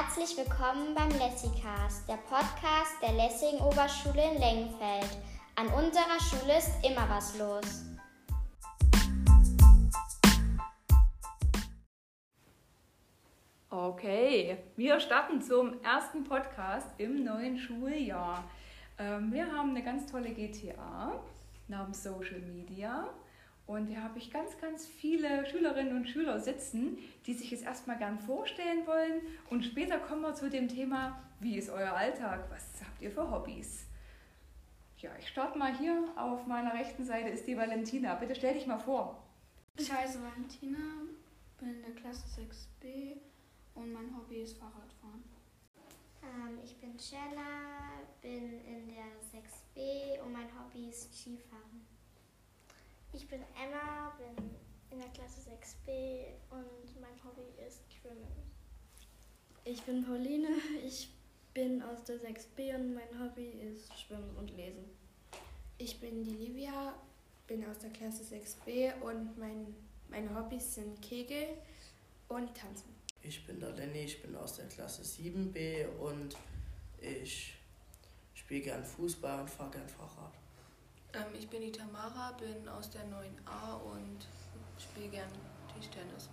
Herzlich willkommen beim Lessicast, der Podcast der Lessing Oberschule in Lengenfeld. An unserer Schule ist immer was los. Okay, wir starten zum ersten Podcast im neuen Schuljahr. Ähm, wir haben eine ganz tolle GTA namens Social Media und hier habe ich ganz, ganz viele Schülerinnen und Schüler sitzen, die sich jetzt erstmal gern vorstellen wollen. Und später kommen wir zu dem Thema, wie ist euer Alltag? Was habt ihr für Hobbys? Ja, ich starte mal hier. Auf meiner rechten Seite ist die Valentina. Bitte stell dich mal vor. Ich heiße Valentina, bin in der Klasse 6b und mein Hobby ist Fahrradfahren. Ähm, ich bin Shella, bin in der 6b und mein Hobby ist Skifahren. Ich bin Emma, bin in der Klasse 6b und mein Hobby ist Schwimmen. Ich bin Pauline, ich bin aus der 6b und mein Hobby ist Schwimmen und Lesen. Ich bin die Livia, bin aus der Klasse 6b und mein, meine Hobbys sind Kegel und Tanzen. Ich bin der Lenny, ich bin aus der Klasse 7b und ich spiele gern Fußball und fahre gern Fahrrad. Ähm, ich bin die Tamara, bin aus der 9a und spiele gern Tischtennis.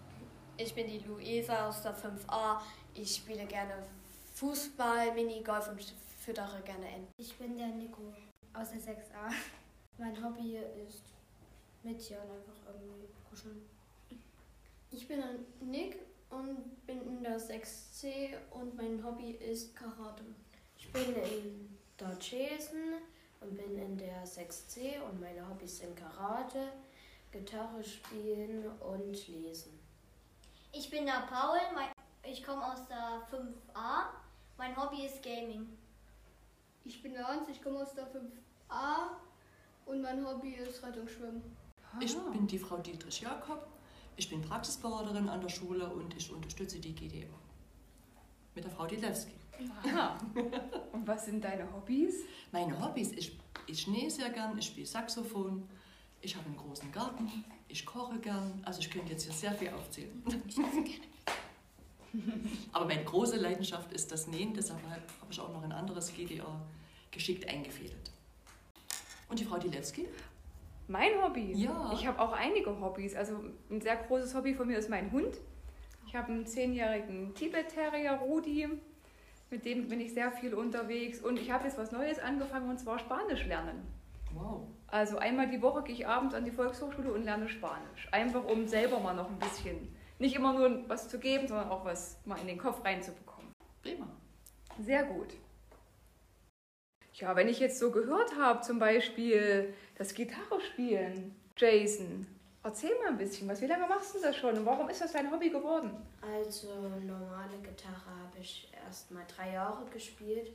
Ich bin die Luisa aus der 5a. Ich spiele gerne Fußball, Minigolf und füttere gerne Enten. Ich bin der Nico aus der 6a. Mein Hobby ist mit Tieren einfach irgendwie kuscheln. Ich bin Nick und bin in der 6c und mein Hobby ist Karate. Ich bin in der Jason und bin in der 6C und meine Hobbys sind Karate, Gitarre spielen und lesen. Ich bin der Paul, ich komme aus der 5a. Mein Hobby ist Gaming. Ich bin der Hans, ich komme aus der 5a und mein Hobby ist Rettungsschwimmen. Ich bin die Frau Dietrich Jakob. Ich bin Praxisberaterin an der Schule und ich unterstütze die GDO mit der Frau Dilewski. Aha. Und was sind deine Hobbys? Meine Hobbys, ich, ich nähe sehr gern, ich spiele Saxophon, ich habe einen großen Garten, ich koche gern. Also ich könnte jetzt hier sehr viel aufzählen. Aber meine große Leidenschaft ist das Nähen, deshalb habe ich auch noch ein anderes GDR geschickt eingefädelt. Und die Frau Dilewski? Mein Hobby? Ja. Ich habe auch einige Hobbys. Also ein sehr großes Hobby von mir ist mein Hund. Ich habe einen zehnjährigen Tibet-Terrier, Rudi. Mit dem bin ich sehr viel unterwegs. Und ich habe jetzt was Neues angefangen, und zwar Spanisch lernen. Wow. Also einmal die Woche gehe ich abends an die Volkshochschule und lerne Spanisch. Einfach um selber mal noch ein bisschen, nicht immer nur was zu geben, sondern auch was mal in den Kopf reinzubekommen. Prima. Sehr gut. Ja, wenn ich jetzt so gehört habe, zum Beispiel das Gitarre spielen, Jason, erzähl mal ein bisschen was. Wie lange machst du das schon und warum ist das dein Hobby geworden? Also normale Gitarre habe ich erst mal drei Jahre gespielt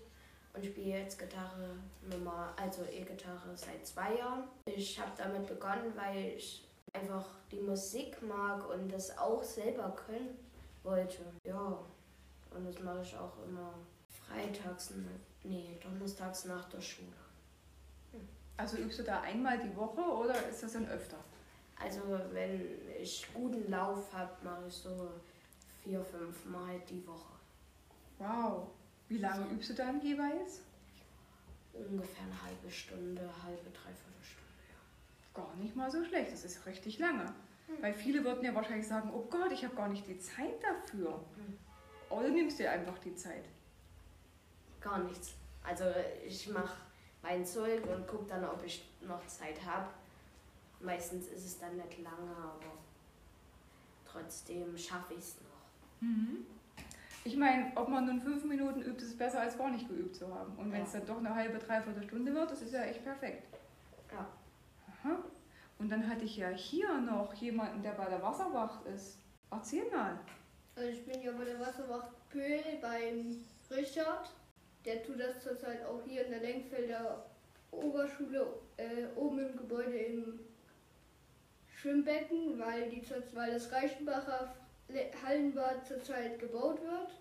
und spiele jetzt Gitarre normal, also E-Gitarre seit zwei Jahren. Ich habe damit begonnen, weil ich einfach die Musik mag und das auch selber können wollte. Ja, und das mache ich auch immer freitags, nee, donnerstags nach der Schule. Hm. Also übst du da einmal die Woche oder ist das dann öfter? Also wenn ich guten Lauf habe, mache ich so vier, fünf Mal die Woche. Wow. Wie lange übst du dann jeweils? Ungefähr eine halbe Stunde, halbe, dreiviertel Stunde, ja. Gar nicht mal so schlecht, das ist richtig lange. Hm. Weil viele würden ja wahrscheinlich sagen, oh Gott, ich habe gar nicht die Zeit dafür. Hm. Oder nimmst du dir einfach die Zeit? Gar nichts. Also ich mache mein Zeug und gucke dann, ob ich noch Zeit habe. Meistens ist es dann nicht lange, aber trotzdem schaffe ich es noch. Mhm. Ich meine, ob man nun fünf Minuten übt, ist besser als gar nicht geübt zu haben. Und wenn es ja. dann doch eine halbe, dreiviertel Stunde wird, das ist ja echt perfekt. Ja. Aha. Und dann hatte ich ja hier noch jemanden, der bei der Wasserwacht ist. Erzähl mal. Also ich bin ja bei der Wasserwacht Pöhl beim Richard. Der tut das zurzeit auch hier in der Lenkfelder Oberschule äh, oben im Gebäude im Schwimmbecken, weil, die, weil das Reichenbacher Hallenbad zurzeit gebaut wird.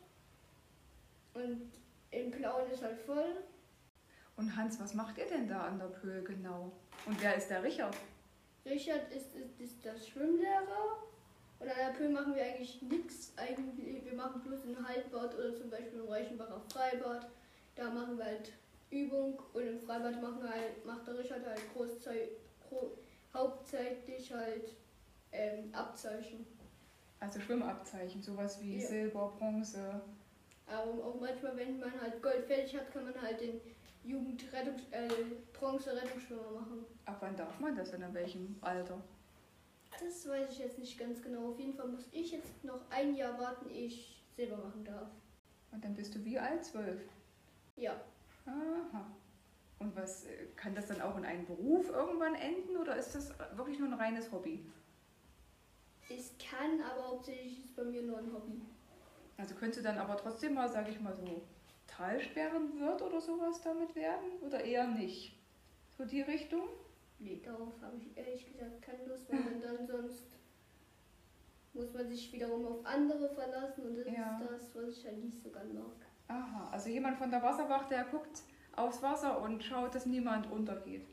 Und in Plauen ist halt voll. Und Hans, was macht ihr denn da an der Pöhl genau? Und wer ist der Richard? Richard ist, ist, ist das Schwimmlehrer Und an der Pöhl machen wir eigentlich nichts. Eigentlich, wir machen bloß ein Haltbad oder zum Beispiel im Reichenbacher Freibad. Da machen wir halt Übung und im Freibad machen halt, macht der Richard halt Großzei gro hauptsächlich halt ähm, Abzeichen. Also Schwimmabzeichen, sowas wie Ja. Silber, Bronze. Aber auch manchmal, wenn man halt Gold fertig hat, kann man halt den Jugendrettungs äh, Bronze-Rettungsschwimmer machen. Ab wann darf man das denn? In welchem Alter? Das weiß ich jetzt nicht ganz genau. Auf jeden Fall muss ich jetzt noch ein Jahr warten, ehe ich Silber machen darf. Und dann bist du wie alt? Zwölf? Ja. Aha. Und was äh, kann das dann auch in einen Beruf irgendwann enden oder ist das wirklich nur ein reines Hobby? Es kann, aber hauptsächlich ist es bei mir nur ein Hobby. Also könnte dann aber trotzdem mal, sage ich mal so, Talsperrenwirt oder sowas damit werden? Oder eher nicht? So die Richtung? Nee, darauf habe ich ehrlich gesagt keine Lust, weil man dann sonst muss man sich wiederum auf andere verlassen und das Ja. ist das, was ich halt nicht so gern mag. Aha, also jemand von der Wasserwacht, der guckt aufs Wasser und schaut, dass niemand untergeht.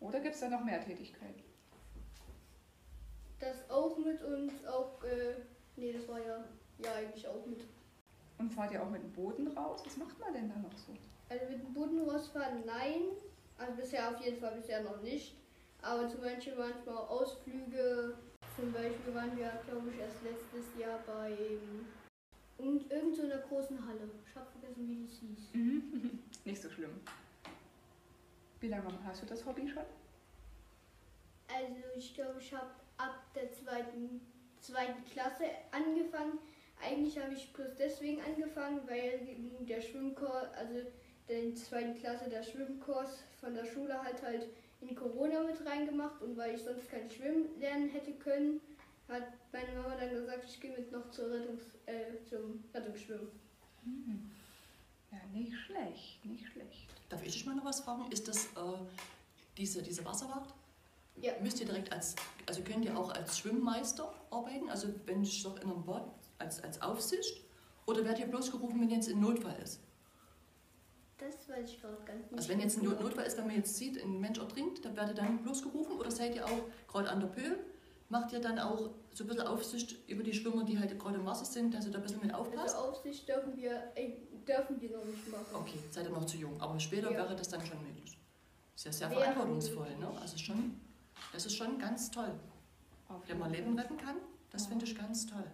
Oder gibt es da noch mehr Tätigkeiten? Das auch mit und auch, äh, nee, das war ja, ja eigentlich auch mit. Und fahrt ihr auch mit dem Boden raus? Was macht man denn da noch so? Also mit dem Boden rausfahren, nein. Also bisher auf jeden Fall bisher noch nicht. Aber zum Beispiel manchmal Ausflüge. Zum Beispiel waren wir, glaube ich, erst letztes Jahr bei in irgendeiner großen Halle. Ich habe vergessen, wie das hieß. Mhm. Nicht so schlimm. Wie lange hast du das Hobby schon? Also ich glaube, ich habe ab der zweiten, zweiten Klasse angefangen. Eigentlich habe ich bloß deswegen angefangen, weil der Schwimmkurs, also der zweiten Klasse der Schwimmkurs von der Schule hat halt in Corona mit reingemacht und weil ich sonst kein Schwimmen lernen hätte können, hat meine Mama dann gesagt, ich gehe mit noch zur Rettungs, äh, zum Rettungsschwimmen. Mhm. Ja, nicht schlecht, nicht schlecht. Darf ich dich mal noch was fragen? Ist das äh, diese, diese Wasserwacht? Ja. Müsst ihr direkt als, also könnt ihr auch als Schwimmmeister arbeiten? Also wenn ich doch in einem Bad als, als Aufsicht? Oder werdet ihr bloß gerufen, wenn jetzt ein Notfall ist? Das weiß ich gerade ganz nicht. Also wenn jetzt ein Not- Notfall ist, wenn man jetzt sieht, ein Mensch ertrinkt, dann werdet ihr dann bloß gerufen? Oder seid ihr auch gerade an der Pöhl? Macht ihr dann auch so ein bisschen Aufsicht über die Schwimmer, die halt gerade im Wasser sind, dass ihr da ein bisschen mit aufpasst? Also Aufsicht dürfen wir, äh, dürfen wir noch nicht machen. Okay, seid ihr noch zu jung. Aber später Ja. wäre das dann schon möglich. Ist ja sehr Wäre verantwortungsvoll, ne? Also schon, das ist schon ganz toll. Wenn man Leben retten kann, das finde ich ganz toll.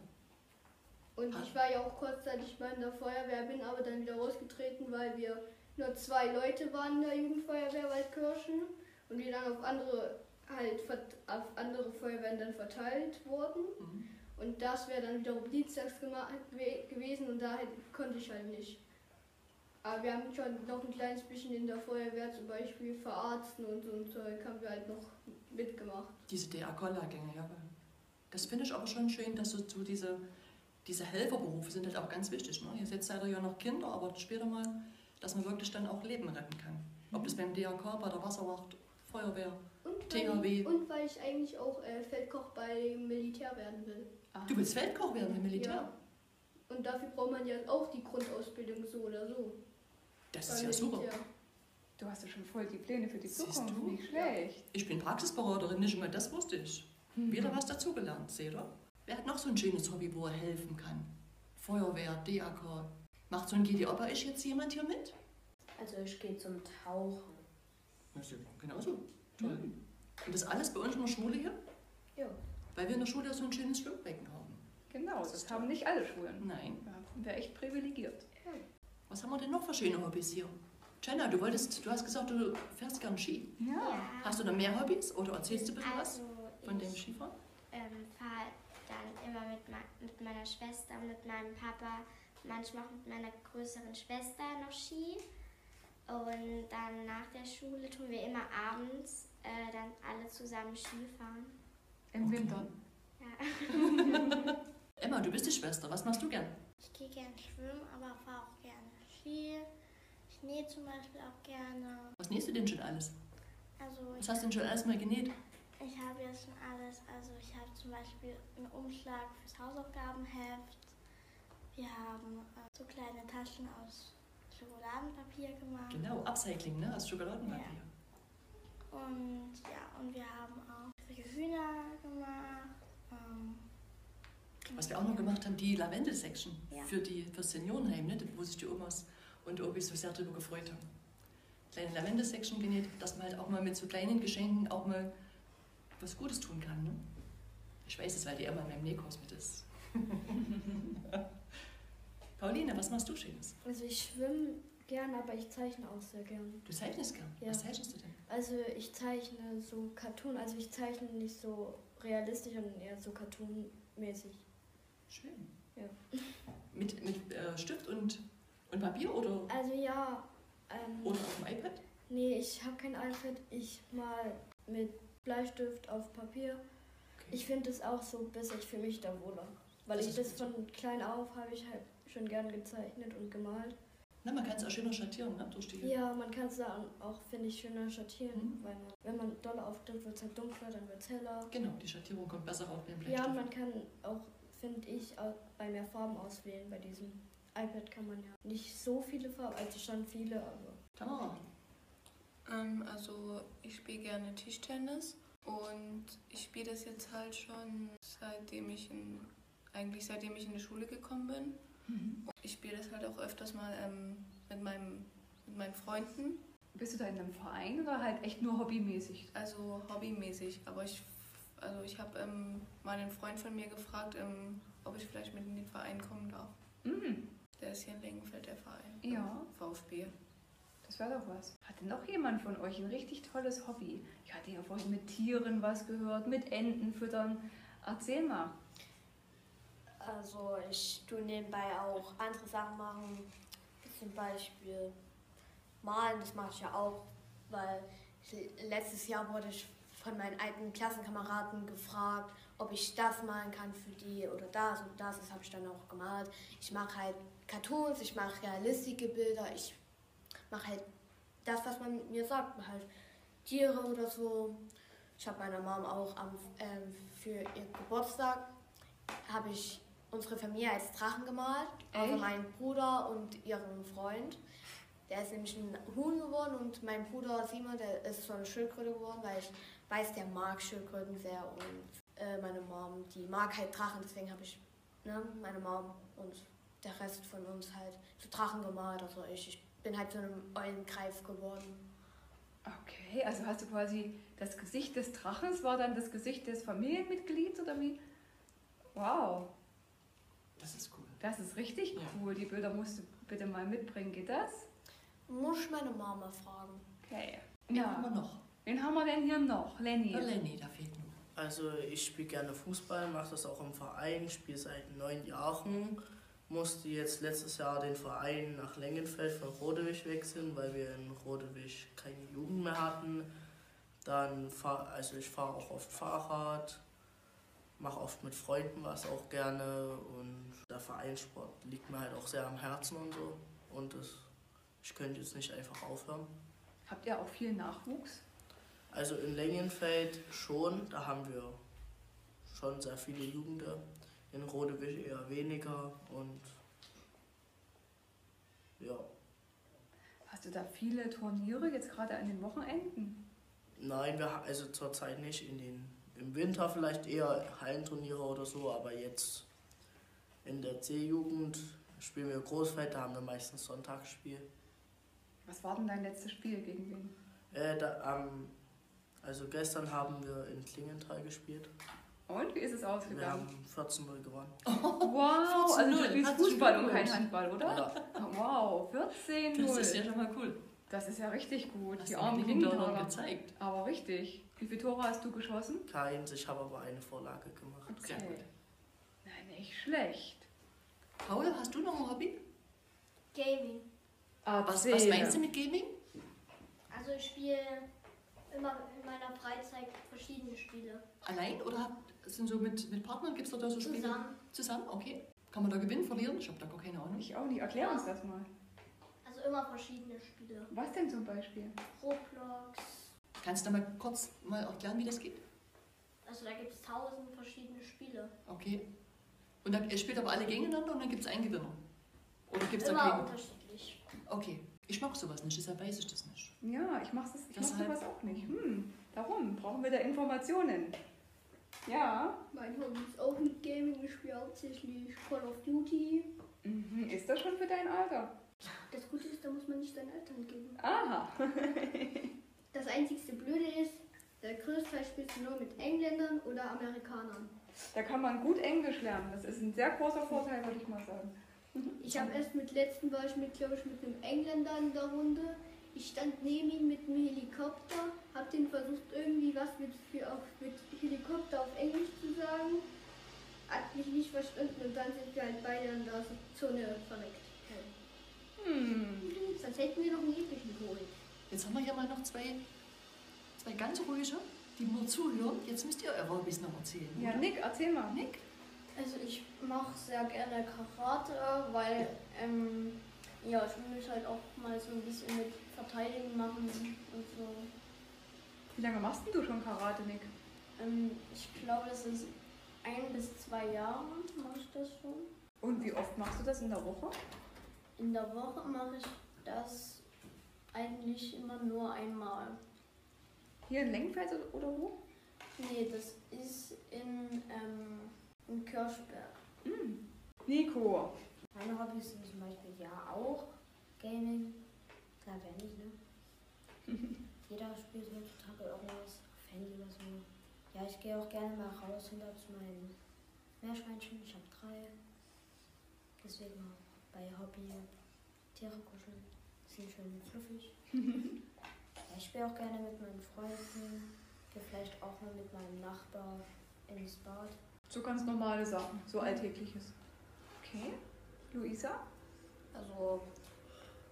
Und ich war ja auch kurzzeitig mal in der Feuerwehr, bin aber dann wieder rausgetreten, weil wir nur zwei Leute waren in der Jugendfeuerwehr Waldkirchen und die dann auf andere halt auf andere Feuerwehren dann verteilt wurden. Und das wäre dann wiederum dienstags gewesen und da konnte ich halt nicht. Aber wir haben schon noch ein kleines bisschen in der Feuerwehr, zum Beispiel verarzten und so ein Zeug, haben wir halt noch mitgemacht. Diese DA-Lehrgänge, ja. Das finde ich aber schon schön, dass so, so diese, diese Helferberufe sind halt auch ganz wichtig. Ne? Ihr seid leider ja noch Kinder, aber später mal, dass man wirklich dann auch Leben retten kann. Ob das beim DRK, bei der Wasserwacht, Feuerwehr, Und weil, THW. ich, und weil ich eigentlich auch äh, Feldkoch beim Militär werden will. Du willst Feldkoch werden im Militär? Ja. Und dafür braucht man ja auch die Grundausbildung so oder so. Das Beim ist ja super. Militär. Du hast ja schon voll die Pläne für die Siehst Zukunft. du? Nicht schlecht. Ich bin Praxisberaterin, nicht immer das wusste ich. Wieder was dazugelernt, seht ihr? Wer hat noch so ein schönes Hobby, wo er helfen kann? Feuerwehr, DAK. Macht so ein GDA bei euch jetzt jemand hier mit? Also ich gehe zum Tauchen. Das ist ja genauso. Toll. Und das alles bei uns in der Schule hier? Ja. Weil wir in der Schule so ein schönes Schwimmbecken haben. Genau, das haben nicht alle Schulen. Nein. Da sind wir echt privilegiert. Was haben wir denn noch für schöne Hobbys hier? Jenna, du wolltest, du hast gesagt, du fährst gern Ski. Ja. Hast du noch mehr Hobbys oder erzählst du ein bisschen was Also, von dem Skifahren? ähm, fahre dann immer mit, mit meiner Schwester und mit meinem Papa, manchmal auch mit meiner größeren Schwester noch Ski. Und dann nach der Schule tun wir immer abends äh, dann alle zusammen Ski fahren. Im Winter. Ja. Emma, du bist die Schwester. Was machst du gern? Ich gehe gerne schwimmen, aber fahre auch gerne Ski. Ich nähe zum Beispiel auch gerne. Was nähst du denn schon alles? Also Was hast du denn schon alles mal genäht? Ich habe jetzt schon alles. Also ich habe zum Beispiel einen Umschlag fürs Hausaufgabenheft. Wir haben äh, so kleine Taschen aus Schokoladenpapier gemacht. Genau, Upcycling, ne? Aus Schokoladenpapier. Und ja, und wir haben auch solche Hühner gemacht. Ähm, Was wir auch noch gemacht haben, die Lavendel-Section Ja. für die für das Seniorenheim, ne, wo sich die Omas und Opis so sehr darüber gefreut haben. Kleine Lavendel-Section genäht, dass man halt auch mal mit so kleinen Geschenken auch mal was Gutes tun kann. Ne? Ich weiß es, weil die immer in meinem Nähkurs mit ist. Pauline, was machst du Schönes? Also ich schwimme gern, aber ich zeichne auch sehr gern. Du zeichnest gern. Ja. Was zeichnest du denn? Also ich zeichne so Cartoon, also ich zeichne nicht so realistisch, sondern eher so cartoonmäßig. Schön. Ja. Mit, mit äh, Stift und, und Papier oder, Also ja, ähm, oder auf dem iPad? nee, ich habe kein iPad, ich mal mit Bleistift auf Papier. Ich finde es auch so besser, ich fühle mich da wohler. Weil Das ich das von klein auf habe ich halt schon gern gezeichnet und gemalt. Na, man kann es auch schöner schattieren, ne? Durch die Ja, man kann es dann auch, finde ich, schöner schattieren, Mhm. weil man, wenn man doll aufdrückt, wird es halt dunkler, dann wird es heller. Genau, die Schattierung kommt besser raus beim Bleistift. Ja, man kann auch, finde ich, auch bei mehr Farben auswählen. Bei diesem iPad kann man ja nicht so viele Farben, also schon viele, aber. Tamara. Ähm, also ich spiele gerne Tischtennis und ich spiele das jetzt halt schon seitdem ich in, eigentlich seitdem ich in die Schule gekommen bin. Ich spiele das halt auch öfters mal ähm, mit, meinem, mit meinen Freunden. Bist du da in einem Verein oder halt echt nur hobbymäßig? Also hobbymäßig, aber ich, also ich habe ähm, mal einen Freund von mir gefragt, ähm, ob ich vielleicht mit in den Verein kommen darf. Mhm. Der ist hier in Lengenfeld, der Verein. Ja. VfB. Das wäre doch was. Hatte noch jemand von euch ein richtig tolles Hobby? Ich hatte ja vorhin mit Tieren was gehört, mit Enten füttern. Erzähl mal. Also ich tue nebenbei auch andere Sachen machen. Zum Beispiel malen, das mache ich ja auch, weil ich, letztes Jahr wurde ich von meinen alten Klassenkameraden gefragt, ob ich das malen kann für die oder das und das. Das habe ich dann auch gemalt. Ich mache halt Cartoons, ich mache realistische Bilder, ich mache halt das, was man mir sagt, halt Tiere oder so. Ich habe meiner Mom auch am, ähm, für ihr Geburtstag habe ich unsere Familie als Drachen gemalt. Also Echt? meinen Bruder und ihren Freund. Der ist nämlich ein Huhn geworden und mein Bruder Simon, der ist so eine Schildkröte geworden, weil ich weiß, der mag Schildkröten sehr und äh, meine Mom, die mag halt Drachen, deswegen habe ich ne, meine Mom und der Rest von uns halt zu Drachen gemalt. Also ich, ich bin halt zu einem Eulengreif geworden. Okay, also hast du quasi das Gesicht des Drachens war dann das Gesicht des Familienmitglieds oder wie? Wow, Das ist cool. das ist richtig cool. Die Bilder musst du bitte mal mitbringen. Geht das? Muss ich meine Mama fragen. Okay. Wen Ja. haben wir noch? Wen haben wir denn hier noch? Lenny. Ja, Lenny, da fehlt nur. Also ich spiele gerne Fußball, mache das auch im Verein, spiele seit neun Jahren. Musste jetzt letztes Jahr den Verein nach Lengenfeld von Rodewig wechseln, weil wir in Rodewig keine Jugend mehr hatten. Dann fahr, also ich fahre auch oft Fahrrad, mache oft mit Freunden was auch gerne und der Vereinssport liegt mir halt auch sehr am Herzen und so. Und das, ich könnte jetzt nicht einfach aufhören. Habt ihr auch viel Nachwuchs? Also in Lengenfeld schon, da haben wir schon sehr viele Jugende. In Rodewig eher weniger und ja. Hast du da viele Turniere jetzt gerade an den Wochenenden? Nein, wir also zurzeit nicht. In den, Im Winter vielleicht eher Hallenturniere oder so, aber jetzt in der C-Jugend spielen wir Großfeld, da haben wir meistens Sonntagsspiel. Was war denn dein letztes Spiel gegen wen? Äh, da, ähm, also gestern haben wir in Klingenthal gespielt. Und wie ist es Wir ausgegangen? haben 14-0 gewonnen. Wow, also du 14-0. spielst Fußball und kein. Handball, oder? Ja. Wow, 14 Das ist ja schon mal cool. Das ist ja richtig gut. Hast Die armen Klingenhaler. gezeigt. Aber richtig. Wie viele Tore hast du geschossen? Keins, ich habe aber eine Vorlage gemacht. Sehr gut. Nein, nicht schlecht. Paul, hast du noch ein Hobby? Gaming. Was, was Erzähl. meinst du mit Gaming? Also ich spiele immer in meiner Freizeit verschiedene Spiele. Allein oder sind so mit, mit Partnern? Gibt es da so Spiele? Zusammen. Zusammen, okay. Kann man da gewinnen, verlieren? Ich habe da gar keine Ahnung. Ich auch nicht. Erklär uns das mal. Also immer verschiedene Spiele. Was denn zum Beispiel? Roblox. Kannst du da mal kurz mal erklären, wie das geht? Also da gibt es tausend verschiedene Spiele. Okay. Und dann ihr spielt aber alle gegeneinander und dann gibt es einen Gewinner. Oder gibt es da Immer keinen? unterschiedlich. Okay. Ich mag sowas nicht, deshalb weiß ich das nicht. Ja, ich mach, das, ich mach Deshalb- sowas auch nicht. Hm, darum brauchen wir da Informationen. Ja. Mein Hobby ist auch mit Gaming. Ich spiele hauptsächlich Call of Duty. Mhm. Ist das schon für dein Alter? Das Gute ist, da muss man nicht seinen Eltern geben. Aha. Das einzigste Blöde ist, der Großteil spielst du nur mit Engländern oder Amerikanern. Da kann man gut Englisch lernen. Das ist ein sehr großer Vorteil, würde ich mal sagen. Ich habe erst mit letzten war ich mit, glaube ich, mit einem Engländer in der Runde. Ich stand neben ihm mit einem Helikopter, habe den versucht irgendwie was mit, für auf, mit Helikopter auf Englisch zu sagen. Hat mich nicht verstanden und dann sind wir halt beide in der Zone verreckt. Hm. Sonst hätten wir noch einen epischen geholt. Jetzt haben wir hier mal noch zwei, zwei ganz ruhige, die nur zuhören. Jetzt müsst ihr eure Hobbys noch erzählen. Ja, oder? Nick, erzähl mal. Nick? Also ich mache sehr gerne Karate, weil ähm, ja, ich will mich halt auch mal so ein bisschen mit Verteidigen machen und so. Wie lange machst denn du schon Karate, Nick? Ähm, ich glaube, das ist ein bis zwei Jahre mache ich das schon. Und wie oft machst du das in der Woche? In der Woche mache ich das eigentlich immer nur einmal. Hier in Lengenfeld oder wo? Nee, das ist in, ähm, in Kirchberg. Hm. Nico. Meine Hobbys sind zum Beispiel ja auch Gaming. Klar, wer nicht, ne? Jeder spielt heutzutage irgendwas auf Handy oder so. Ja, ich gehe auch gerne mal raus hinter zu meinen Meerschweinchen. Ich habe drei. Deswegen auch bei Hobby Tiere kuscheln. Sind schön fluffig. ja, ich spiele auch gerne mit meinen Freunden. Gehe vielleicht auch mal mit meinem Nachbar ins Bad. So ganz normale Sachen, so alltägliches. Okay. Luisa? Also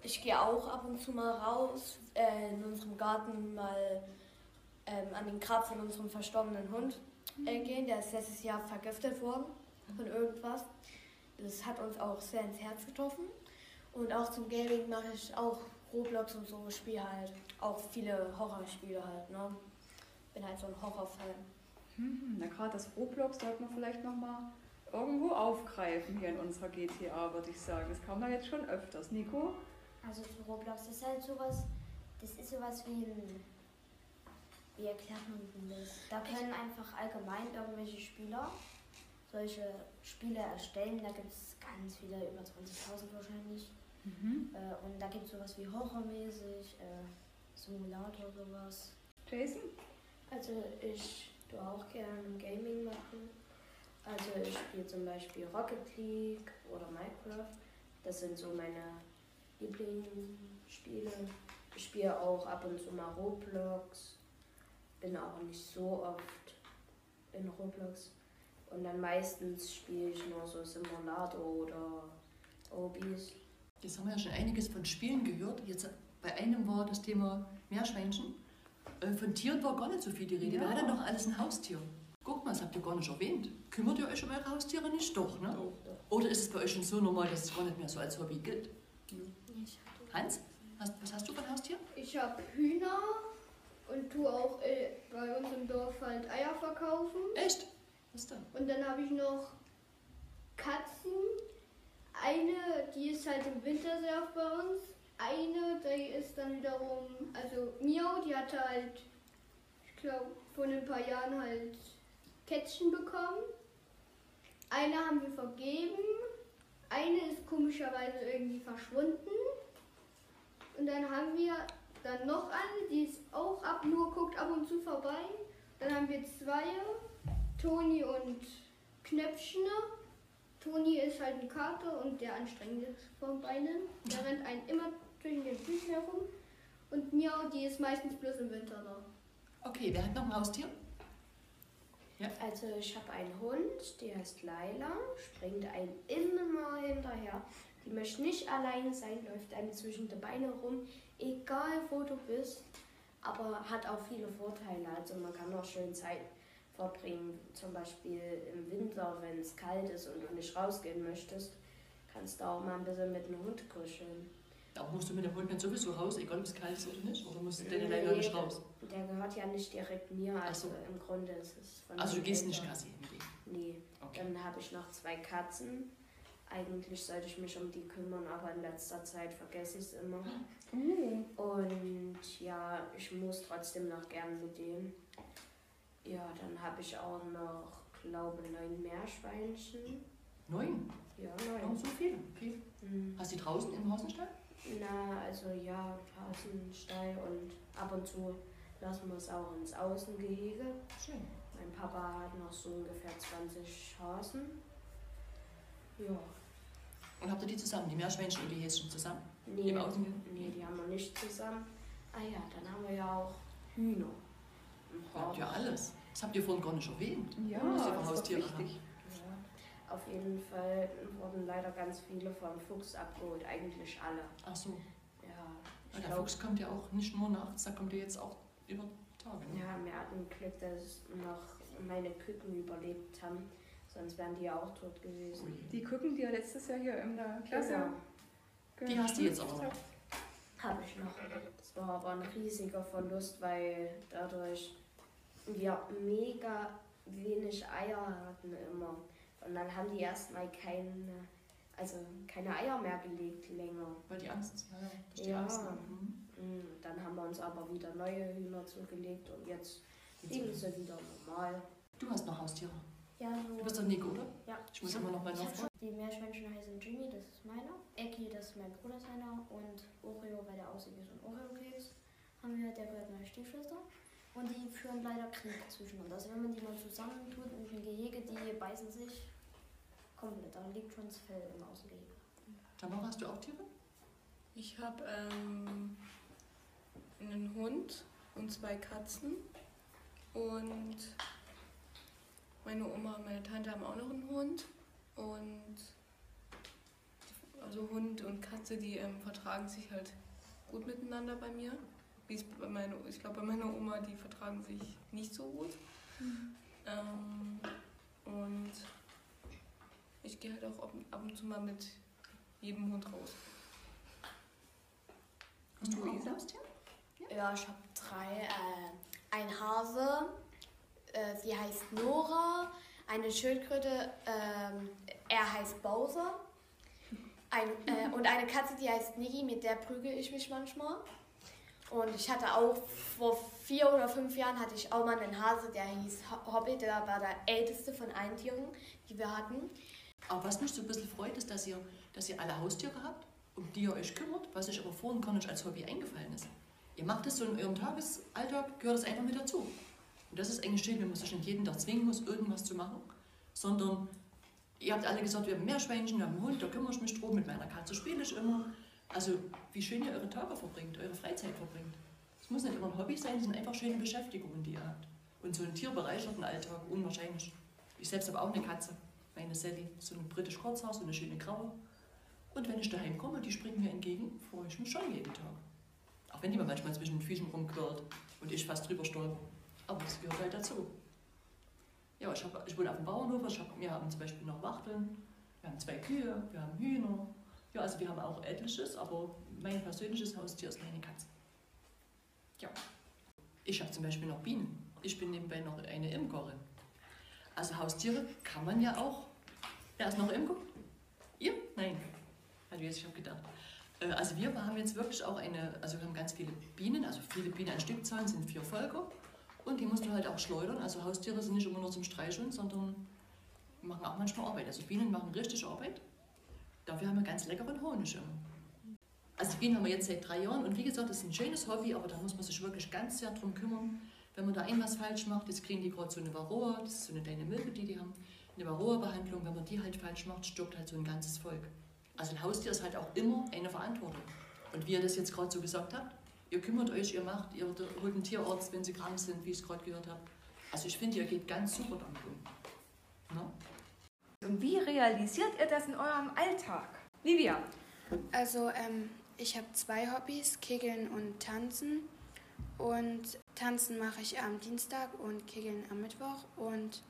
ich gehe auch ab und zu mal raus äh, in unserem Garten mal ähm, an den Grab von unserem verstorbenen Hund äh, gehen. Der ist letztes Jahr vergiftet worden von irgendwas. Das hat uns auch sehr ins Herz getroffen. Und auch zum Gaming mache ich auch Roblox und so, spiele halt auch viele Horrorspiele halt. Ne? Bin halt so ein Horrorfan. Hm, na gerade das Roblox sollte man vielleicht nochmal irgendwo aufgreifen hier in unserer GTA, würde ich sagen. Das kann man jetzt schon öfters. Nico? Also zu Roblox ist halt sowas, das ist sowas wie ein, wie erklärt man das? Da können einfach allgemein irgendwelche Spieler solche Spiele erstellen. Da gibt es ganz viele, über 20.000 wahrscheinlich. Mhm. Äh, und da gibt es sowas wie horrormäßig, äh, Simulator, sowas. Jason? Also ich tue auch gerne Gaming machen. Also ich spiele zum Beispiel Rocket League oder Minecraft. Das sind so meine Lieblingsspiele. Ich spiele auch ab und zu mal Roblox. Bin auch nicht so oft in Roblox. Und dann meistens spiele ich nur so Simulator oder Obis. Jetzt haben wir ja schon einiges von Spielen gehört. Jetzt bei einem war das Thema Meerschweinchen. Äh, Von Tieren war gar nicht so viel die Rede. Ja. Wer hat denn noch alles ein Haustier? Guck mal, das habt ihr gar nicht erwähnt. Kümmert ihr euch um eure Haustiere nicht? Doch, ne? Oder ist es bei euch schon so normal, dass es gar nicht mehr so als Hobby gilt? Hans, hast, was hast du für ein Haustier? Ich habe Hühner und tue auch äh, bei uns im Dorf halt Eier verkaufen. Echt? Was denn? Und dann habe ich noch Katzen. Eine, die ist halt im Winter sehr oft bei uns. Eine, die ist dann wiederum, also Miau, die hatte halt, ich glaube, vor ein paar Jahren halt Kätzchen bekommen. Eine haben wir vergeben. Eine ist komischerweise irgendwie verschwunden. Und dann haben wir dann noch eine, die ist auch ab, nur guckt ab und zu vorbei. Dann haben wir zwei, Toni und Knöpfchen. Toni ist halt ein Kater und der anstrengendste von beiden. Der rennt einen immer zwischen den Füßen herum. Und Miau, die ist meistens bloß im Winter da. Okay, wer hat noch ein Haustier? Also ich habe einen Hund, die heißt Laila, springt einem immer hinterher. Die möchte nicht alleine sein, läuft einem zwischen die Beine rum, egal wo du bist, aber hat auch viele Vorteile. Also man kann auch schön Zeit verbringen, zum Beispiel im Winter, wenn es kalt ist und du nicht rausgehen möchtest, kannst du auch mal ein bisschen mit dem Hund kuscheln. Aber musst du mit dem Hund nicht sowieso raus, egal ob es kalt ist oder nicht? Oder musst du den alleine nicht raus? Der gehört ja nicht direkt mir, also so. im Grunde ist es von Also du gehst nicht Eltern. Gassi hingehen? Nee. Dann habe ich noch zwei Katzen. Eigentlich sollte ich mich um die kümmern, aber in letzter Zeit vergesse ich es immer. Und ja, ich muss trotzdem noch gern mit denen. Ja, dann habe ich auch noch, glaube neun Meerschweinchen. Neun? Ja, neun. so viele. Okay. Mhm. Hast du die draußen im Hasenstall? Na, also ja, Hasenstall und ab und zu lassen wir es auch ins Außengehege. Schön. Mein Papa hat noch so ungefähr 20 Hasen. Ja. Und habt ihr die zusammen, die Meerschweinchen und die Häschen zusammen? Nee, Im Außengehege? nee, die haben wir nicht zusammen. Ah ja, dann haben wir ja auch Hühner. Ihr habt ja alles. Das habt ihr vorhin gar nicht erwähnt. Ja, Was ihr für das ist Haustiere. Ja, auf jeden Fall wurden leider ganz viele vom Fuchs abgeholt, eigentlich alle. Ach so. Ja, Ja, ich der glaub, Fuchs kommt ja auch nicht nur nachts, da kommt er jetzt auch über Tage. Ne? ja, wir hatten Glück, dass noch meine Küken überlebt haben, sonst wären die ja auch tot gewesen. Die Küken, die ja letztes Jahr hier in der Klasse. Genau. Die hast du jetzt aber noch. Habe ich noch. Das war aber ein riesiger Verlust, weil dadurch wir mega wenig Eier hatten immer. Und dann haben die erstmal keine, also keine Eier mehr gelegt länger. Weil die Angst, ja, ja, durch die Ja. Angst. Ne? Mhm. Mm, Dann haben wir uns aber wieder neue Hühner zugelegt und jetzt leben sie wieder normal. Du hast noch Haustiere. Ja, so. Du bist doch Nico, oder? Ja. Ich muss immer noch mal nachfragen. Die Meerschweinchen heißen Jimmy, das ist meiner. Ecki, das ist mein Bruder seiner. Und Oreo, weil der aussieht wie so ein Oreo-Keks, haben wir, der gehört meiner Stiefschwester. Und die führen leider Krieg zwischeneinander. Also wenn man die mal zusammentut in ein Gehege, die beißen sich komplett. Da liegt schon das Fell im Außengehege. Tamara, hast du auch Tiere? Ich habe ähm, einen Hund und zwei Katzen. Und meine Oma und meine Tante haben auch noch einen Hund. Und also Hund und Katze, die ähm, vertragen sich halt gut miteinander bei mir. Wie es bei meine, ich glaube, bei meiner Oma, die vertragen sich nicht so gut. Ähm, und ich gehe halt auch ab, ab und zu mal mit jedem Hund raus. Hast du auch ein Haustier? Ja, ich habe drei. Äh, ein Hase, äh, sie heißt Nora. Eine Schildkröte, ähm, er heißt Bowser. Ein, äh, und eine Katze, die heißt Niki, mit der prügel ich mich manchmal. Und ich hatte auch vor vier oder fünf Jahren hatte ich auch mal einen Hase, der hieß Ho- Hobbit, der war der älteste von allen Tieren, die wir hatten. Aber was mich so ein bisschen freut, ist, dass ihr, dass ihr alle Haustiere habt, um die ihr euch kümmert, was euch aber vorhin gar nicht als Hobby eingefallen ist. Ihr macht es so in eurem Tagesalltag, gehört es einfach mit dazu. Und das ist eigentlich schön, wenn man sich nicht jeden Tag zwingen muss, irgendwas zu machen, sondern ihr habt alle gesagt, wir haben Meerschweinchen, wir haben einen Hund, da kümmere ich mich drum, mit meiner Katze spiele ich immer. Also wie schön ihr eure Tage verbringt, eure Freizeit verbringt. Es muss nicht immer ein Hobby sein, es sind einfach schöne Beschäftigungen, die ihr habt. Und so ein Tier bereichert den Alltag unwahrscheinlich. Ich selbst habe auch eine Katze, meine Sally, so eine britisch Kurzhaar, so eine schöne graue. Und wenn ich daheim komme die springt mir entgegen, freue ich mich schon jeden Tag. Auch wenn die mir manchmal zwischen den Füßen rumquirlt und ich fast drüber stolper. Aber das gehört halt dazu. Ja, ich, hab, ich wohne auf dem Bauernhof, ich hab, wir haben zum Beispiel noch Wachteln, wir haben zwei Kühe, wir haben Hühner. Ja, also wir haben auch etliches, aber mein persönliches Haustier ist meine Katze. Ja. Ich habe zum Beispiel noch Bienen. Ich bin nebenbei noch eine Imkerin. Also Haustiere kann man ja auch. Wer ist noch Imker? Ihr? Nein. Also jetzt, ich habe gedacht. Äh, Also wir haben jetzt wirklich auch eine, also wir haben ganz viele Bienen, also viele Bienen an Stückzahlen sind vier Völker. Und die musst du halt auch schleudern. Also Haustiere sind nicht immer nur zum Streicheln, sondern machen auch manchmal Arbeit. Also Bienen machen richtig Arbeit. Dafür haben wir ganz leckeren Honig immer. Also Bienen haben wir jetzt seit drei Jahren und wie gesagt, das ist ein schönes Hobby, aber da muss man sich wirklich ganz sehr drum kümmern. Wenn man da irgendwas falsch macht, jetzt kriegen die gerade so eine Varroa, das ist so eine kleine Milbe, die die haben, eine Varroa-Behandlung, wenn man die halt falsch macht, stirbt halt so ein ganzes Volk. Also ein Haustier ist halt auch immer eine Verantwortung. Und wie ihr das jetzt gerade so gesagt habt, ihr kümmert euch, ihr macht, ihr holt einen Tierarzt, wenn sie krank sind, wie ich es gerade gehört habe. Also ich finde, ihr geht ganz super damit um. Ne? Und wie realisiert ihr das in eurem Alltag? Livia. Also ähm, ich habe zwei Hobbys, Kegeln und Tanzen. Und Tanzen mache ich am Dienstag und Kegeln am Mittwoch. Und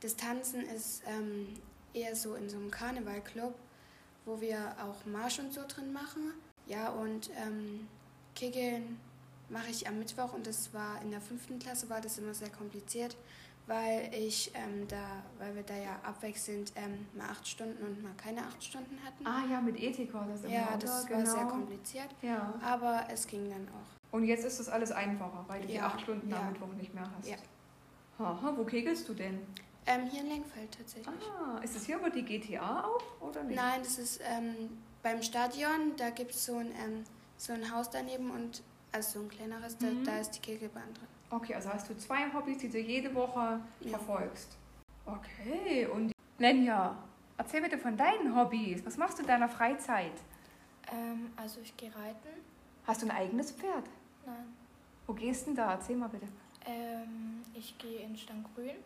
das Tanzen ist ähm, eher so in so einem Karnevalclub, wo wir auch Marsch und so drin machen. Ja, und ähm, Kegeln mache ich am Mittwoch und das war in der fünften Klasse war das immer sehr kompliziert, weil ich ähm, da, weil wir da ja abwechselnd ähm, mal acht Stunden und mal keine acht Stunden hatten. Ah ja, mit Ethik war das immer, Ja, das war Genau. sehr kompliziert. Ja. Aber es ging dann auch. Und jetzt ist das alles einfacher, weil du die Ja, acht Stunden ja. am Mittwoch nicht mehr hast. Ja. Aha, wo kegelst du denn? Ähm, hier in Lenkfeld tatsächlich. Ah, ist es hier über die GTA auch oder nicht? Nein, das ist ähm, beim Stadion, da gibt es so, ein, ähm, so ein Haus daneben und also so ein kleineres, da, Mhm. da ist die Kegelbahn drin. Okay, also hast du zwei Hobbys, die du jede Woche verfolgst. Okay, und Lenja, erzähl bitte von deinen Hobbys. Was machst du in deiner Freizeit? Ähm, also ich gehe reiten. Hast du ein eigenes Pferd? Nein. Wo gehst du denn da? Erzähl mal bitte. Ähm, ich gehe in Stanggrün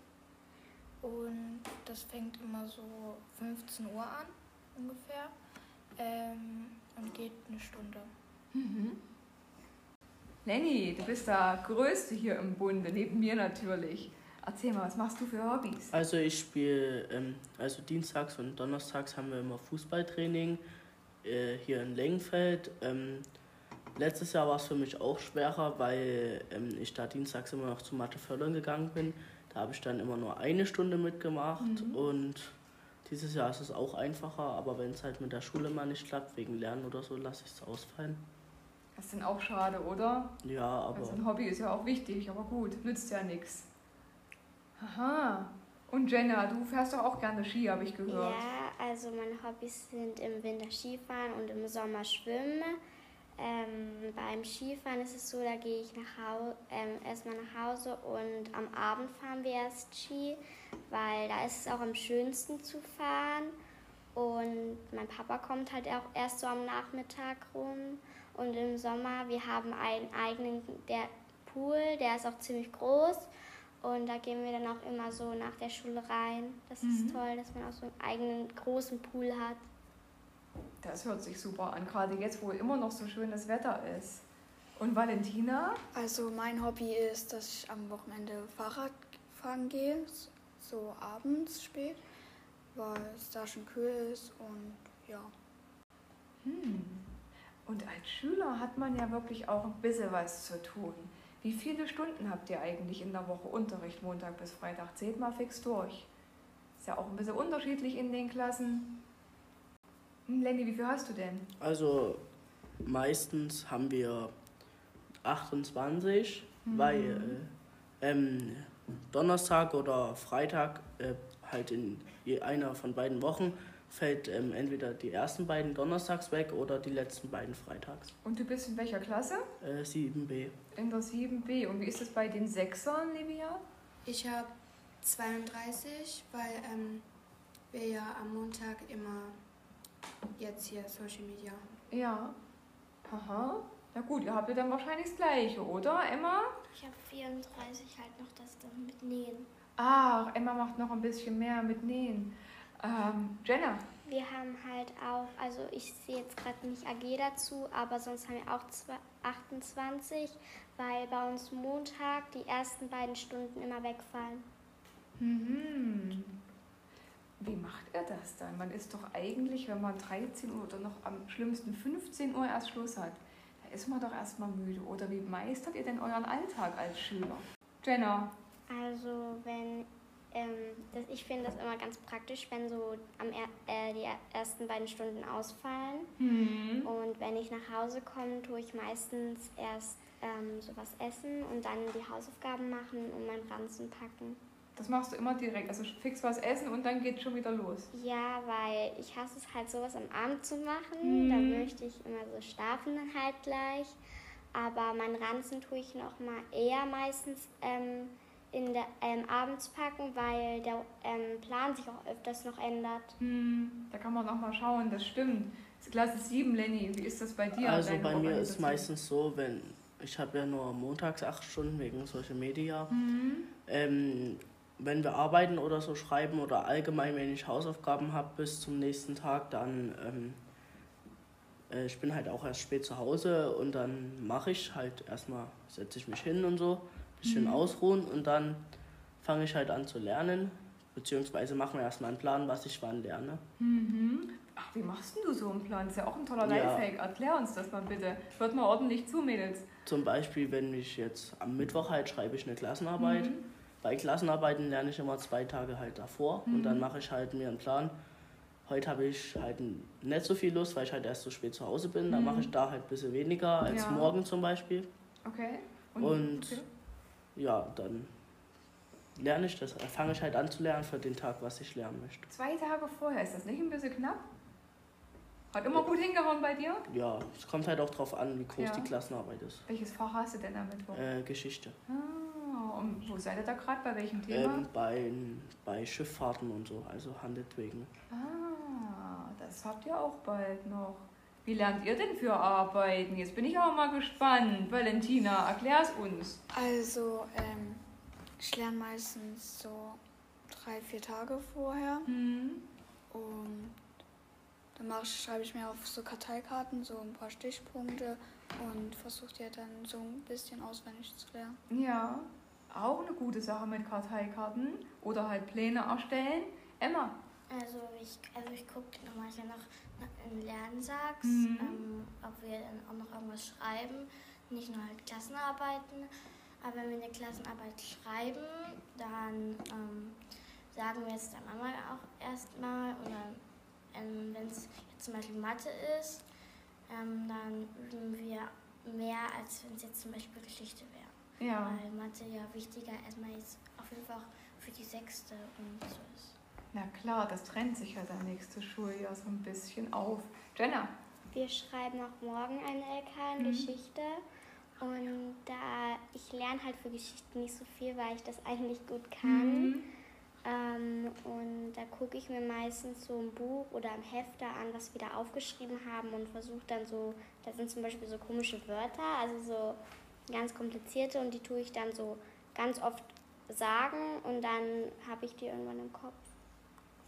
und das fängt immer so 15 Uhr an ungefähr ähm, und geht eine Stunde. Mhm. Lenny, du bist der Größte hier im Bunde, neben mir natürlich. Erzähl mal, was machst du für Hobbys? Also ich spiele, ähm, also dienstags und donnerstags haben wir immer Fußballtraining äh, hier in Lengenfeld. Ähm, letztes Jahr war es für mich auch schwerer, weil ähm, ich da dienstags immer noch zu Mathe fördern gegangen bin. Da habe ich dann immer nur eine Stunde mitgemacht Mhm. und dieses Jahr ist es auch einfacher, aber wenn es halt mit der Schule mal nicht klappt, wegen Lernen oder so, lasse ich es ausfallen. Das ist dann auch schade, oder? Ja, aber Also ein Hobby ist ja auch wichtig, aber gut, nützt ja nichts. Aha. Und Jenna, du fährst doch auch gerne Ski, habe ich gehört. Ja, also meine Hobbys sind im Winter Skifahren und im Sommer Schwimmen. Ähm, beim Skifahren ist es so, da gehe ich nach Hau ähm, erstmal nach Hause und am Abend fahren wir erst Ski, weil da ist es auch am schönsten zu fahren. Und mein Papa kommt halt auch erst so am Nachmittag rum. Und im Sommer, wir haben einen eigenen der Pool, der ist auch ziemlich groß. Und da gehen wir dann auch immer so nach der Schule rein. Das Mhm. ist toll, dass man auch so einen eigenen großen Pool hat. Das hört sich super an, gerade jetzt, wo immer noch so schönes Wetter ist. Und Valentina? Also mein Hobby ist, dass ich am Wochenende Fahrrad fahren gehe, so abends spät, weil es da schon kühl ist und ja. Hm. Und als Schüler hat man ja wirklich auch ein bisschen was zu tun. Wie viele Stunden habt ihr eigentlich in der Woche Unterricht, Montag bis Freitag? Zählt mal fix durch. Ist ja auch ein bisschen unterschiedlich in den Klassen. Hm, Lenny, wie viel hast du denn? Also meistens haben wir 28, Mhm. weil äh, ähm, Donnerstag oder Freitag, äh, halt in je einer von beiden Wochen, fällt ähm, entweder die ersten beiden Donnerstags weg oder die letzten beiden Freitags. Und du bist in welcher Klasse? Äh, 7b. In der 7b. Und wie ist es bei den Sechsern, Livia? Ich habe 32, weil ähm, wir ja am Montag immer jetzt hier Social Media haben. Ja. Aha. Na gut, ihr habt ja dann wahrscheinlich das Gleiche, oder, Emma? Ich habe 34 halt noch das dann mit Nähen. Ach, Emma macht noch ein bisschen mehr mit Nähen. Ähm, Jenna, Wir haben halt auch, also ich sehe jetzt gerade nicht AG dazu, aber sonst haben wir auch zwei- 28, weil bei uns Montag die ersten beiden Stunden immer wegfallen. Mhm. Wie macht er das dann? Man ist doch eigentlich, wenn man 13 Uhr oder noch am schlimmsten 15 Uhr erst Schluss hat, da ist man doch erstmal müde. Oder wie meistert ihr denn euren Alltag als Schüler? Jenna, Also wenn, ähm, das, ich finde das immer ganz praktisch, wenn so am er, äh, die er- ersten beiden Stunden ausfallen. Mhm. Und wenn ich nach Hause komme, tue ich meistens erst ähm, sowas essen und dann die Hausaufgaben machen und meinen Ranzen packen. das machst du immer direkt. Also fix was essen und dann geht's schon wieder los. Ja, weil ich hasse es halt sowas am Abend zu machen. Mhm. Da möchte ich immer so schlafen dann halt gleich. Aber meinen Ranzen tue ich noch mal eher meistens ähm, in der, ähm, abends packen, weil der ähm, Plan sich auch öfters noch ändert. Hm, da kann man auch mal schauen, das stimmt. Klasse 7, Lenny. Wie ist das bei dir? Also bei mir ist meistens so, wenn ich habe ja nur montags acht Stunden wegen Social Media. Mhm. Ähm, wenn wir arbeiten oder so schreiben oder allgemein, wenn ich Hausaufgaben habe bis zum nächsten Tag, dann ähm, äh, ich bin halt auch erst spät zu Hause und dann mache ich halt erstmal, setze ich mich hin und so, bisschen Mhm. ausruhen und dann fange ich halt an zu lernen, beziehungsweise machen wir erstmal einen Plan, was ich wann lerne. Mhm. Ach, wie machst denn du so einen Plan? Das ist ja auch ein toller Ja. Lifehack. Erklär uns das mal bitte. Hört mal ordentlich zu, Mädels. Zum Beispiel, wenn ich jetzt am Mittwoch halt schreibe ich eine Klassenarbeit. Mhm. Bei Klassenarbeiten lerne ich immer zwei Tage halt davor Mhm. und dann mache ich halt mir einen Plan. Heute habe ich halt nicht so viel Lust, weil ich halt erst so spät zu Hause bin. Dann Mhm. mache ich da halt ein bisschen weniger als Ja. morgen zum Beispiel. Okay. Und, okay. Ja, dann lerne ich das. Äh, fange ich halt an zu lernen für den Tag, was ich lernen möchte. Zwei Tage vorher, ist das nicht ein bisschen knapp? Hat immer gut hingehauen bei dir? Ja, es kommt halt auch drauf an, wie groß Ja. die Klassenarbeit ist. Welches Fach hast du denn damit? Äh, Geschichte. Ah, und wo seid ihr da gerade? Bei welchem Thema? Ähm, bei, bei Schifffahrten und so, also Handelswegen. Ah, das habt ihr auch bald noch. Wie lernt ihr denn für Arbeiten? Jetzt bin ich auch mal gespannt. Valentina, erklär's uns. Also, ähm, ich lerne meistens so drei, vier Tage vorher. Mhm. Und dann mach ich, schreibe ich mir auf so Karteikarten so ein paar Stichpunkte und versuche die dann so ein bisschen auswendig zu lernen. Ja, auch eine gute Sache mit Karteikarten oder halt Pläne erstellen. Emma, Also ich, also ich gucke ja noch in Lernsachs, Mhm. ähm, ob wir dann auch noch irgendwas schreiben. Nicht nur halt Klassenarbeiten. Aber wenn wir eine Klassenarbeit schreiben, dann ähm, sagen wir es der Mama auch erstmal. Dann, ähm, wenn es jetzt zum Beispiel Mathe ist, ähm, dann üben wir mehr, als wenn es jetzt zum Beispiel Geschichte wäre. Ja. Weil Mathe ja wichtiger erstmal jetzt auf jeden Fall auch für die sechste und so ist. Na klar, das trennt sich ja dann nächste Schuljahr so ein bisschen auf. Jenna, Wir schreiben auch morgen eine LK in Mhm. Geschichte. Und da ich lerne halt für Geschichte nicht so viel, weil ich das eigentlich gut kann. Mhm. Ähm, und da gucke ich mir meistens so ein Buch oder ein Hefter an, was wir da aufgeschrieben haben und versuche dann so, da sind zum Beispiel so komische Wörter, also so ganz komplizierte und die tue ich dann so ganz oft sagen und dann habe ich die irgendwann im Kopf.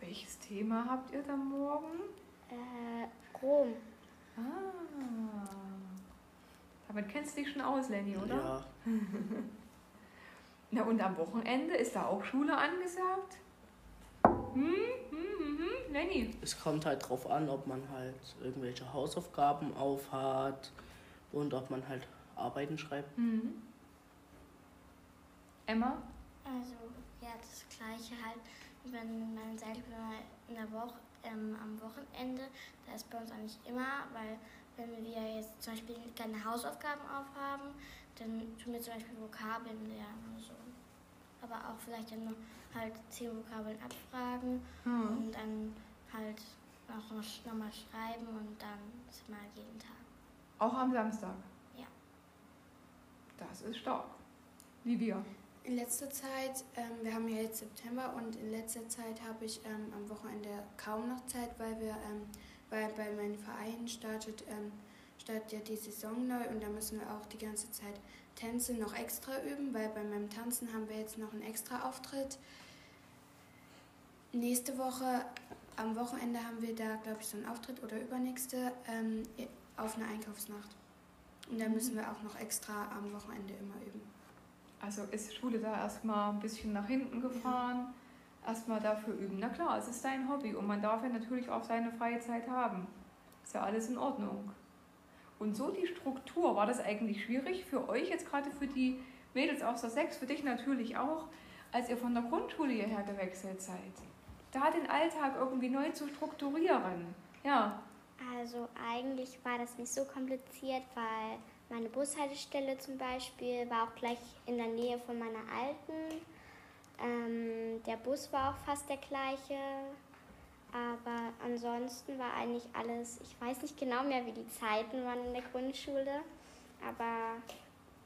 Welches Thema habt ihr da morgen? Äh, Rom. Ah. Damit kennst du dich schon aus, Lenny, oder? Ja, Na und am Wochenende ist da auch Schule angesagt? Hm, hm, hm, hm. Lenny. es kommt halt drauf an, ob man halt irgendwelche Hausaufgaben aufhat und ob man halt Arbeiten schreibt. Mhm. Emma? Also, ja, das Gleiche halt, wenn man sagt, wenn man in der Woche, ähm, am Wochenende, da ist bei uns eigentlich immer, weil wenn wir jetzt zum Beispiel keine Hausaufgaben aufhaben, dann tun wir zum Beispiel Vokabeln lernen oder so. Aber auch vielleicht dann halt zehn Vokabeln abfragen Hm. und dann halt noch nochmal schreiben und dann mal jeden Tag. Auch am Samstag? Ja. Das ist stark. Livia? In letzter Zeit, ähm, wir haben ja jetzt September und in letzter Zeit habe ich ähm, am Wochenende kaum noch Zeit, weil wir, ähm, weil bei meinem Verein startet, ähm, startet ja die Saison neu und da müssen wir auch die ganze Zeit Tänze noch extra üben, weil bei meinem Tanzen haben wir jetzt noch einen extra Auftritt. Nächste Woche, am Wochenende haben wir da, glaube ich, so einen Auftritt oder übernächste ähm, auf einer Einkaufsnacht. Und da müssen wir auch noch extra am Wochenende immer üben. Also ist Schule da erstmal ein bisschen nach hinten gefahren, erstmal dafür üben. Na klar, es ist dein Hobby und man darf ja natürlich auch seine freie Zeit haben. Ist ja alles in Ordnung. Und so die Struktur, war das eigentlich schwierig für euch, jetzt gerade für die Mädels aus der 6, für dich natürlich auch, als ihr von der Grundschule hierher gewechselt seid? Da den Alltag irgendwie neu zu strukturieren. Ja, Also eigentlich war das nicht so kompliziert, weil meine Bushaltestelle zum Beispiel war auch gleich in der Nähe von meiner alten. Ähm, der Bus war auch fast der gleiche. Aber ansonsten war eigentlich alles, ich weiß nicht genau mehr, wie die Zeiten waren in der Grundschule. Aber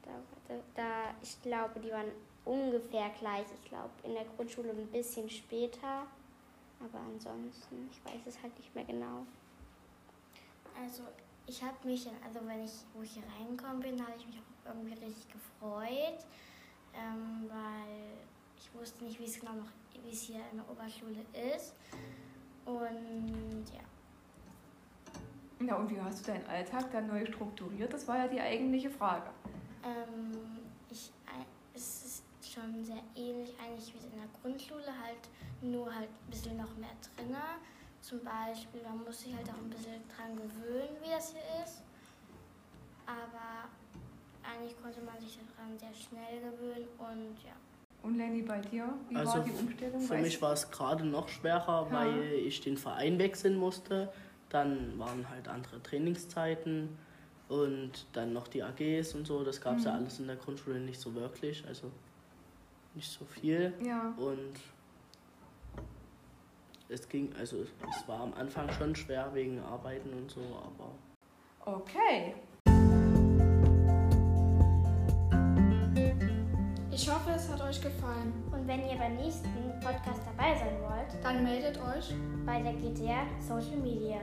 da, da, da ich glaube, die waren ungefähr gleich. Ich glaube, in der Grundschule ein bisschen später. Aber ansonsten, ich weiß es halt nicht mehr genau. Also ich habe mich, also wenn ich, wo ich hier reingekommen bin, habe ich mich auch irgendwie richtig gefreut, ähm, weil ich wusste nicht, wie es genau noch, wie es hier in der Oberschule ist. Und ja. Ja, und wie hast du deinen Alltag dann neu strukturiert? Das war ja die eigentliche Frage. Ähm, ich, ei- es ist schon sehr ähnlich eigentlich wie in der Grundschule, halt nur halt ein bisschen noch mehr drinne. Zum Beispiel, man muss sich halt auch ein bisschen dran gewöhnen, wie das hier ist. Aber eigentlich konnte man sich daran sehr schnell gewöhnen und ja. Und Lenny, bei dir? Wie Also war die Umstellung? für Weißt mich war es gerade noch schwerer, Ja. weil ich den Verein wechseln musste. Dann waren halt andere Trainingszeiten und dann noch die AGs und so. Das gab es ja Mhm. alles in der Grundschule nicht so wirklich. Also nicht so viel. Ja. Und es ging, also es war am Anfang schon schwer wegen Arbeiten und so, aber. Okay. Ich hoffe, es hat euch gefallen. Und wenn ihr beim nächsten Podcast dabei sein wollt, Dann meldet euch bei der GTR Social Media.